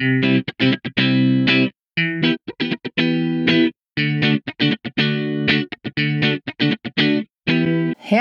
Thank you.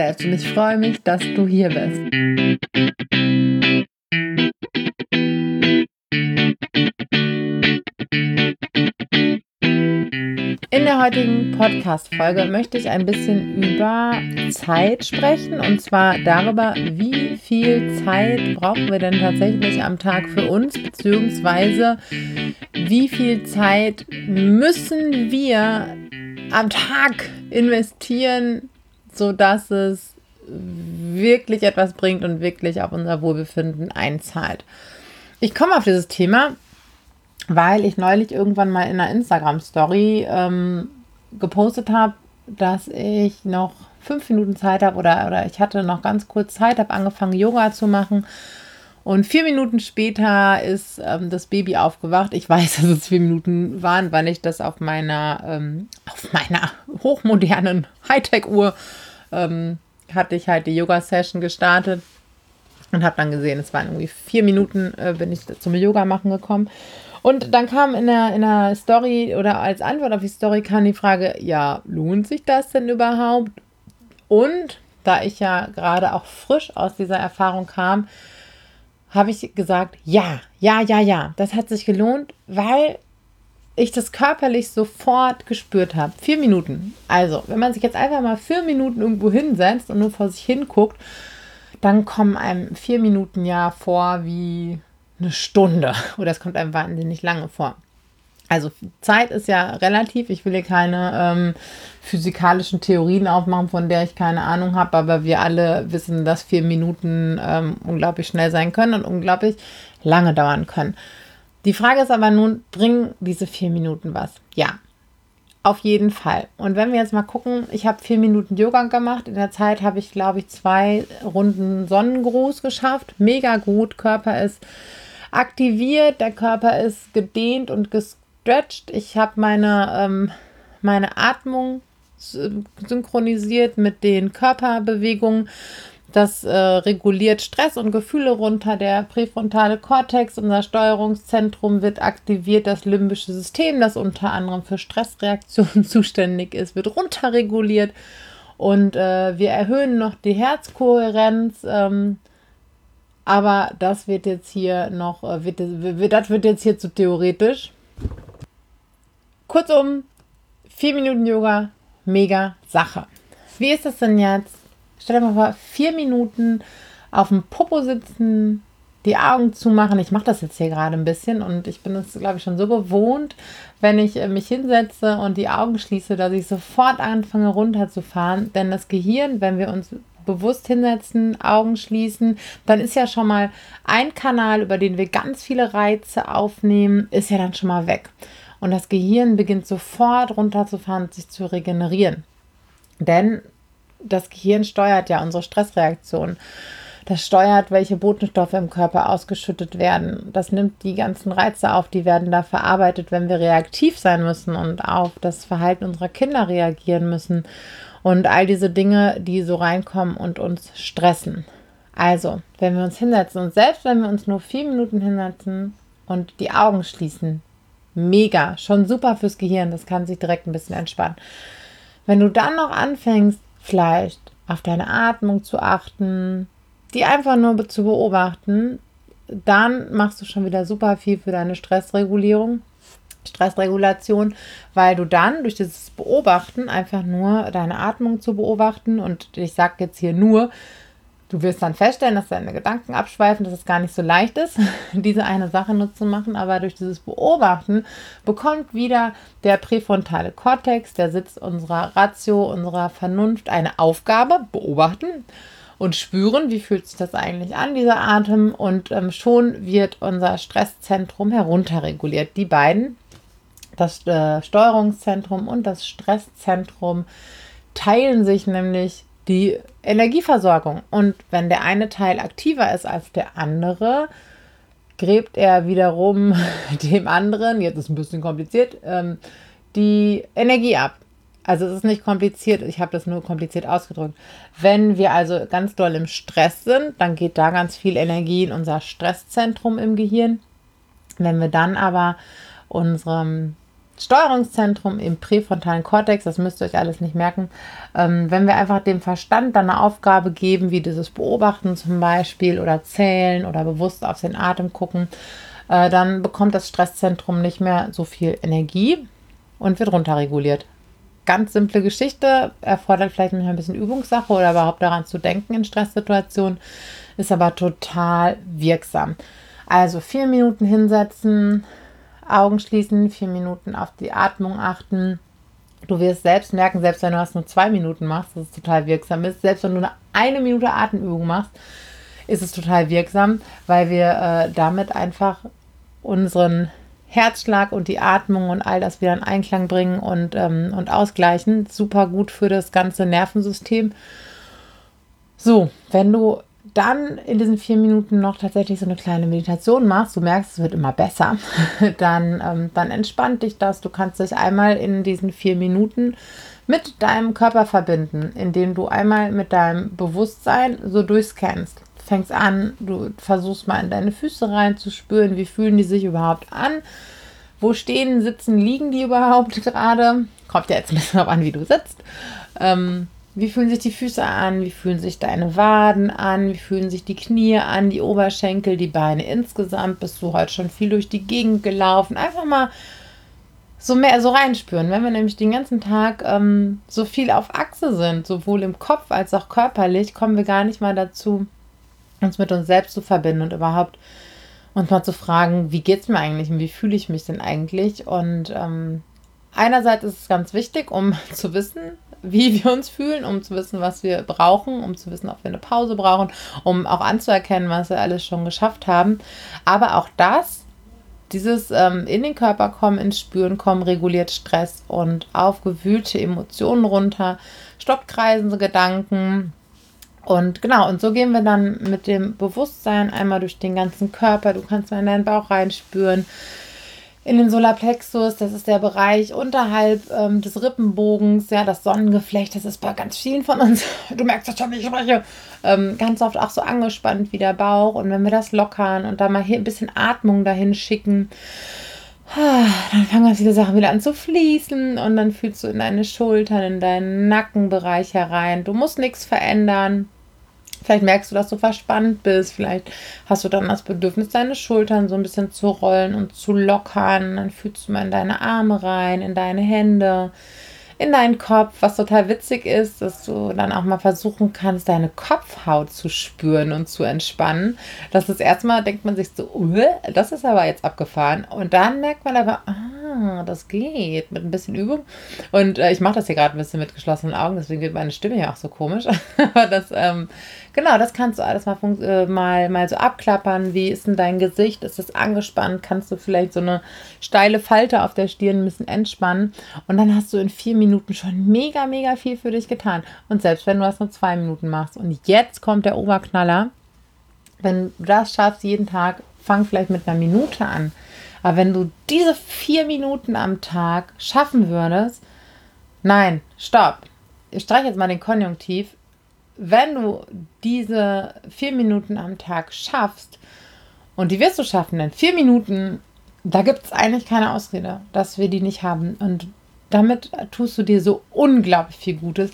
Und ich freue mich, dass du hier bist. In der heutigen Podcast-Folge möchte ich ein bisschen über Zeit sprechen und zwar darüber, wie viel Zeit brauchen wir denn tatsächlich am Tag für uns, beziehungsweise wie viel Zeit müssen wir am Tag investieren, sodass es wirklich etwas bringt und wirklich auf unser Wohlbefinden einzahlt. Ich komme auf dieses Thema, weil ich neulich irgendwann mal in einer Instagram-Story ähm, gepostet habe, dass ich noch fünf Minuten Zeit habe oder, oder ich hatte noch ganz kurz Zeit, habe angefangen Yoga zu machen und vier Minuten später ist ähm, das Baby aufgewacht. Ich weiß, dass es vier Minuten waren, weil ich das auf meiner, ähm, auf meiner hochmodernen Hightech-Uhr ähm, hatte ich halt die Yoga-Session gestartet und habe dann gesehen, es waren irgendwie vier Minuten, äh, bin ich zum Yoga machen gekommen. Und dann kam in der, in der Story oder als Antwort auf die Story kam die Frage, ja, lohnt sich das denn überhaupt? Und da ich ja gerade auch frisch aus dieser Erfahrung kam, habe ich gesagt, ja, ja, ja, ja, das hat sich gelohnt, weil ich das körperlich sofort gespürt habe. Vier Minuten. Also, wenn man sich jetzt einfach mal vier Minuten irgendwo hinsetzt und nur vor sich hinguckt, dann kommen einem vier Minuten ja vor wie eine Stunde. Oder es kommt einem wahnsinnig lange vor. Also Zeit ist ja relativ. Ich will hier keine ähm, physikalischen Theorien aufmachen, von der ich keine Ahnung habe, aber wir alle wissen, dass vier Minuten ähm, unglaublich schnell sein können und unglaublich lange dauern können. Die Frage ist aber nun, bringen diese vier Minuten was? Ja, auf jeden Fall. Und wenn wir jetzt mal gucken, ich habe vier Minuten Yoga gemacht. In der Zeit habe ich, glaube ich, zwei Runden Sonnengruß geschafft. Mega gut. Körper ist aktiviert, der Körper ist gedehnt und ges gestretcht. Ich habe meine, ähm, meine Atmung synchronisiert mit den Körperbewegungen. Das äh, reguliert Stress und Gefühle runter. Der präfrontale Kortex, unser Steuerungszentrum, wird aktiviert. Das limbische System, das unter anderem für Stressreaktionen zuständig ist, wird runterreguliert. Und äh, wir erhöhen noch die Herzkohärenz. Ähm, aber das wird jetzt hier noch, äh, wird, das wird jetzt hier zu theoretisch. Kurzum, vier Minuten Yoga, mega Sache. Wie ist das denn jetzt? Stell dir mal vor, vier Minuten auf dem Popo sitzen, die Augen zumachen. Ich mache das jetzt hier gerade ein bisschen und ich bin es, glaube ich, schon so gewohnt, wenn ich äh, mich hinsetze und die Augen schließe, dass ich sofort anfange runterzufahren. Denn das Gehirn, wenn wir uns bewusst hinsetzen, Augen schließen, dann ist ja schon mal ein Kanal, über den wir ganz viele Reize aufnehmen, ist ja dann schon mal weg. Und das Gehirn beginnt sofort runterzufahren und sich zu regenerieren. Denn das Gehirn steuert ja unsere Stressreaktion. Das steuert, welche Botenstoffe im Körper ausgeschüttet werden. Das nimmt die ganzen Reize auf, die werden da verarbeitet, wenn wir reaktiv sein müssen und auf das Verhalten unserer Kinder reagieren müssen. Und all diese Dinge, die so reinkommen und uns stressen. Also, wenn wir uns hinsetzen und selbst wenn wir uns nur vier Minuten hinsetzen und die Augen schließen, mega, schon super fürs Gehirn. Das kann sich direkt ein bisschen entspannen. Wenn du dann noch anfängst, vielleicht auf deine Atmung zu achten, die einfach nur zu beobachten, dann machst du schon wieder super viel für deine Stressregulierung, Stressregulation, weil du dann durch dieses Beobachten einfach nur deine Atmung zu beobachten und ich sage jetzt hier nur, Du wirst dann feststellen, dass deine Gedanken abschweifen, dass es gar nicht so leicht ist, diese eine Sache nur zu machen, aber durch dieses Beobachten bekommt wieder der präfrontale Kortex, der Sitz unserer Ratio, unserer Vernunft, eine Aufgabe, beobachten. und spüren, wie fühlt sich das eigentlich an, dieser Atem. Und ähm, schon wird unser Stresszentrum herunterreguliert. Die beiden, das äh, Steuerungszentrum und das Stresszentrum, teilen sich nämlich die Energieversorgung. Und wenn der eine Teil aktiver ist als der andere, gräbt er wiederum dem anderen, jetzt ist ein bisschen kompliziert, ähm, die Energie ab. Also es ist nicht kompliziert, ich habe das nur kompliziert ausgedrückt. Wenn wir also ganz doll im Stress sind, dann geht da ganz viel Energie in unser Stresszentrum im Gehirn. Wenn wir dann aber unserem Steuerungszentrum im präfrontalen Kortex, das müsst ihr euch alles nicht merken, ähm, wenn wir einfach dem Verstand dann eine Aufgabe geben, wie dieses Beobachten zum Beispiel oder Zählen oder bewusst auf den Atem gucken, äh, dann bekommt das Stresszentrum nicht mehr so viel Energie und wird runterreguliert. Ganz simple Geschichte, erfordert vielleicht noch ein bisschen Übungssache oder überhaupt daran zu denken in Stresssituationen, ist aber total wirksam. Also vier Minuten hinsetzen, Augen schließen, vier Minuten auf die Atmung achten. Du wirst selbst merken, selbst wenn du das nur zwei Minuten machst, dass es total wirksam ist. Selbst wenn du eine, Minute Atemübung machst, ist es total wirksam, weil wir äh, damit einfach unseren Herzschlag und die Atmung und all das wieder in Einklang bringen und, ähm, und ausgleichen. Super gut für das ganze Nervensystem. So, wenn du dann in diesen vier Minuten noch tatsächlich so eine kleine Meditation machst, du merkst, es wird immer besser, dann, ähm, dann entspannt dich das. Du kannst dich einmal in diesen vier Minuten mit deinem Körper verbinden, indem du einmal mit deinem Bewusstsein so durchscannst. Fängst an, du versuchst mal in deine Füße reinzuspüren, wie fühlen die sich überhaupt an, wo stehen, sitzen, liegen die überhaupt gerade. Kommt ja jetzt ein bisschen darauf an, wie du sitzt. Ähm, wie fühlen sich die Füße an? Wie fühlen sich deine Waden an? Wie fühlen sich die Knie an? Die Oberschenkel, die Beine insgesamt? Bist du heute schon viel durch die Gegend gelaufen? Einfach mal so mehr so reinspüren. Wenn wir nämlich den ganzen Tag ähm, so viel auf Achse sind, sowohl im Kopf als auch körperlich, kommen wir gar nicht mal dazu, uns mit uns selbst zu verbinden und überhaupt uns mal zu fragen, wie geht es mir eigentlich und wie fühle ich mich denn eigentlich? Und ähm, einerseits ist es ganz wichtig, um zu wissen, wie wir uns fühlen, um zu wissen, was wir brauchen, um zu wissen, ob wir eine Pause brauchen, um auch anzuerkennen, was wir alles schon geschafft haben. Aber auch das, dieses ähm, in den Körper kommen, ins Spüren kommen, reguliert Stress und aufgewühlte Emotionen runter, stoppt kreisende Gedanken. Und genau, und so gehen wir dann mit dem Bewusstsein einmal durch den ganzen Körper. Du kannst mal in deinen Bauch reinspüren in den Solarplexus, das ist der Bereich unterhalb ähm, des Rippenbogens, ja, das Sonnengeflecht, das ist bei ganz vielen von uns, du merkst das schon, ich spreche, ähm, ganz oft auch so angespannt wie der Bauch. Und wenn wir das lockern und da mal hier ein bisschen Atmung dahin schicken, dann fangen ganz viele Sachen wieder an zu fließen und dann fühlst du in deine Schultern, in deinen Nackenbereich herein. Du musst nichts verändern. Vielleicht merkst du, dass du verspannt bist. Vielleicht hast du dann das Bedürfnis, deine Schultern so ein bisschen zu rollen und zu lockern. Dann fühlst du mal in deine Arme rein, in deine Hände in deinen Kopf, was total witzig ist, dass du dann auch mal versuchen kannst, deine Kopfhaut zu spüren und zu entspannen. Das ist erstmal, denkt man sich so, das ist aber jetzt abgefahren. Und dann merkt man aber, ah, das geht mit ein bisschen Übung. Und äh, ich mache das hier gerade ein bisschen mit geschlossenen Augen, deswegen wird meine Stimme ja auch so komisch. aber das, ähm, genau, das kannst du alles mal, äh, mal, mal so abklappern. Wie ist denn dein Gesicht? Ist es angespannt? Kannst du vielleicht so eine steile Falte auf der Stirn ein bisschen entspannen? Und dann hast du in vier Minuten schon mega, mega viel für dich getan. Und selbst wenn du das nur zwei Minuten machst. Und jetzt kommt der Oberknaller. Wenn du das schaffst jeden Tag, fang vielleicht mit einer Minute an. Aber wenn du diese vier Minuten am Tag schaffen würdest, nein, stopp. Ich streiche jetzt mal den Konjunktiv. Wenn du diese vier Minuten am Tag schaffst, und die wirst du schaffen, denn vier Minuten, da gibt es eigentlich keine Ausrede, dass wir die nicht haben. Und damit tust du dir so unglaublich viel Gutes.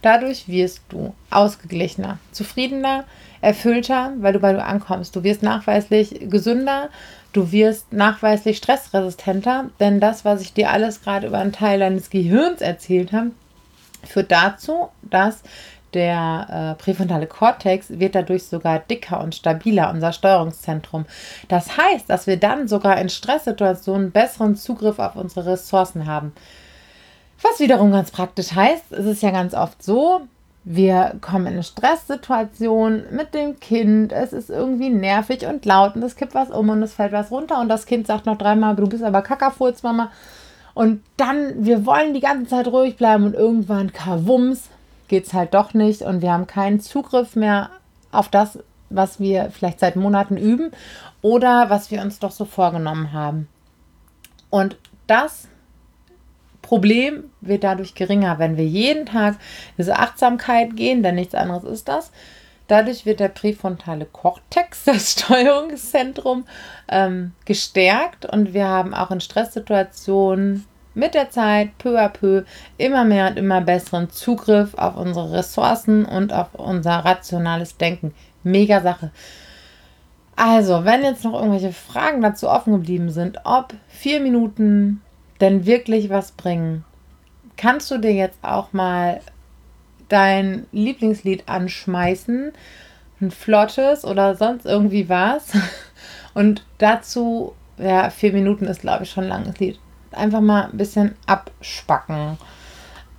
Dadurch wirst du ausgeglichener, zufriedener, erfüllter, weil du bei du ankommst. Du wirst nachweislich gesünder, du wirst nachweislich stressresistenter, denn das, was ich dir alles gerade über einen Teil deines Gehirns erzählt habe, führt dazu, dass der äh, präfrontale Kortex wird dadurch sogar dicker und stabiler, unser Steuerungszentrum. Das heißt, dass wir dann sogar in Stresssituationen besseren Zugriff auf unsere Ressourcen haben. Was wiederum ganz praktisch heißt, es ist ja ganz oft so, wir kommen in eine Stresssituation mit dem Kind. Es ist irgendwie nervig und laut und es kippt was um und es fällt was runter und das Kind sagt noch dreimal, du bist aber Kackerfurz, Mama. Und dann, wir wollen die ganze Zeit ruhig bleiben und irgendwann, kawums, es halt doch nicht und wir haben keinen Zugriff mehr auf das, was wir vielleicht seit Monaten üben oder was wir uns doch so vorgenommen haben. Und das Problem wird dadurch geringer, wenn wir jeden Tag diese Achtsamkeit gehen, denn nichts anderes ist das. Dadurch wird der präfrontale Kortex, das Steuerungszentrum, ähm, gestärkt und wir haben auch in Stresssituationen mit der Zeit peu à peu immer mehr und immer besseren Zugriff auf unsere Ressourcen und auf unser rationales Denken. Mega Sache. Also, wenn jetzt noch irgendwelche Fragen dazu offen geblieben sind, ob vier Minuten denn wirklich was bringen, kannst du dir jetzt auch mal dein Lieblingslied anschmeißen, ein flottes oder sonst irgendwie was. Und dazu, ja, vier Minuten ist, glaube ich, schon ein langes Lied. Einfach mal ein bisschen abspacken.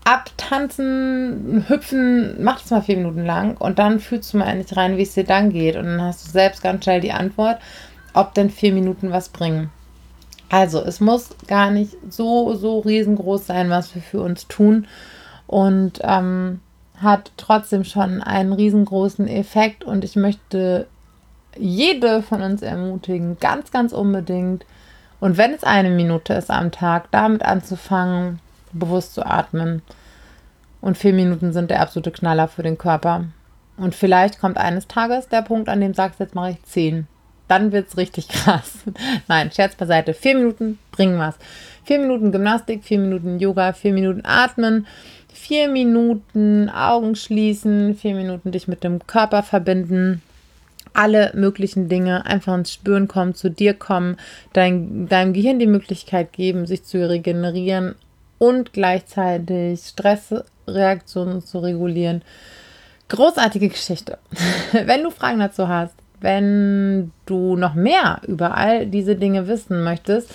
Abtanzen, hüpfen, mach das mal vier Minuten lang und dann fühlst du mal endlich rein, wie es dir dann geht. Und dann hast du selbst ganz schnell die Antwort, ob denn vier Minuten was bringen. Also, es muss gar nicht so, so riesengroß sein, was wir für uns tun. Und ähm, hat trotzdem schon einen riesengroßen Effekt. Und ich möchte jede von uns ermutigen, ganz, ganz unbedingt. Und wenn es eine Minute ist am Tag, damit anzufangen, bewusst zu atmen. Und vier Minuten sind der absolute Knaller für den Körper. Und vielleicht kommt eines Tages der Punkt, an dem sagst, jetzt mache ich zehn dann wird es richtig krass. Nein, Scherz beiseite. Vier Minuten bringen was. Vier Minuten Gymnastik, vier Minuten Yoga, vier Minuten Atmen, vier Minuten Augen schließen, vier Minuten dich mit dem Körper verbinden. Alle möglichen Dinge einfach ins Spüren kommen, zu dir kommen, dein, deinem Gehirn die Möglichkeit geben, sich zu regenerieren und gleichzeitig Stressreaktionen zu regulieren. Großartige Geschichte. Wenn du Fragen dazu hast, wenn du noch mehr über all diese Dinge wissen möchtest,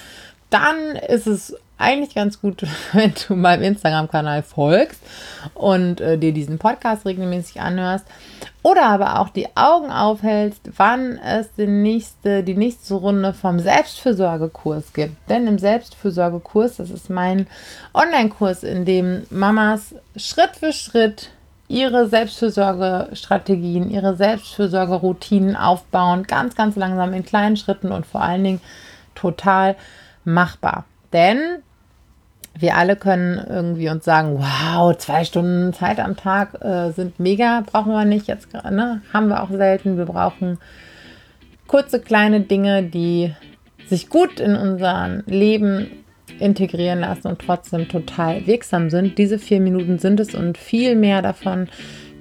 dann ist es eigentlich ganz gut, wenn du meinem Instagram-Kanal folgst und äh, dir diesen Podcast regelmäßig anhörst oder aber auch die Augen aufhältst, wann es die nächste, die nächste Runde vom Selbstfürsorgekurs gibt. Denn im Selbstfürsorgekurs, das ist mein Online-Kurs, in dem Mamas Schritt für Schritt ihre Selbstfürsorgestrategien, ihre Selbstfürsorgeroutinen aufbauen, ganz, ganz langsam in kleinen Schritten und vor allen Dingen total machbar. Denn wir alle können irgendwie uns sagen, wow, zwei Stunden Zeit am Tag äh, sind mega, brauchen wir nicht jetzt, ne? haben wir auch selten. Wir brauchen kurze kleine Dinge, die sich gut in unser Leben integrieren lassen und trotzdem total wirksam sind. Diese vier Minuten sind es und viel mehr davon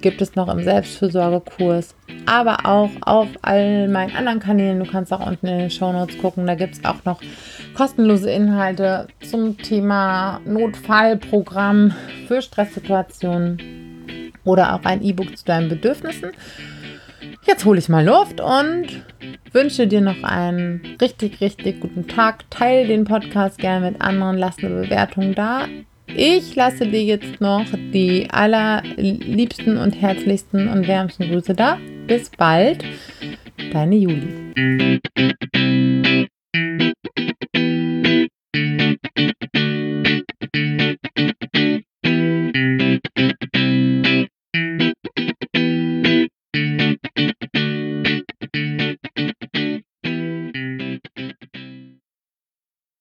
gibt es noch im Selbstfürsorgekurs, aber auch auf all meinen anderen Kanälen. Du kannst auch unten in den Show Notes gucken. Da gibt es auch noch kostenlose Inhalte zum Thema Notfallprogramm für Stresssituationen oder auch ein E-Book zu deinen Bedürfnissen. Jetzt hole ich mal Luft und wünsche dir noch einen richtig, richtig guten Tag. Teile den Podcast gerne mit anderen, lass eine Bewertung da. Ich lasse dir jetzt noch die allerliebsten und herzlichsten und wärmsten Grüße da. Bis bald, deine Juli.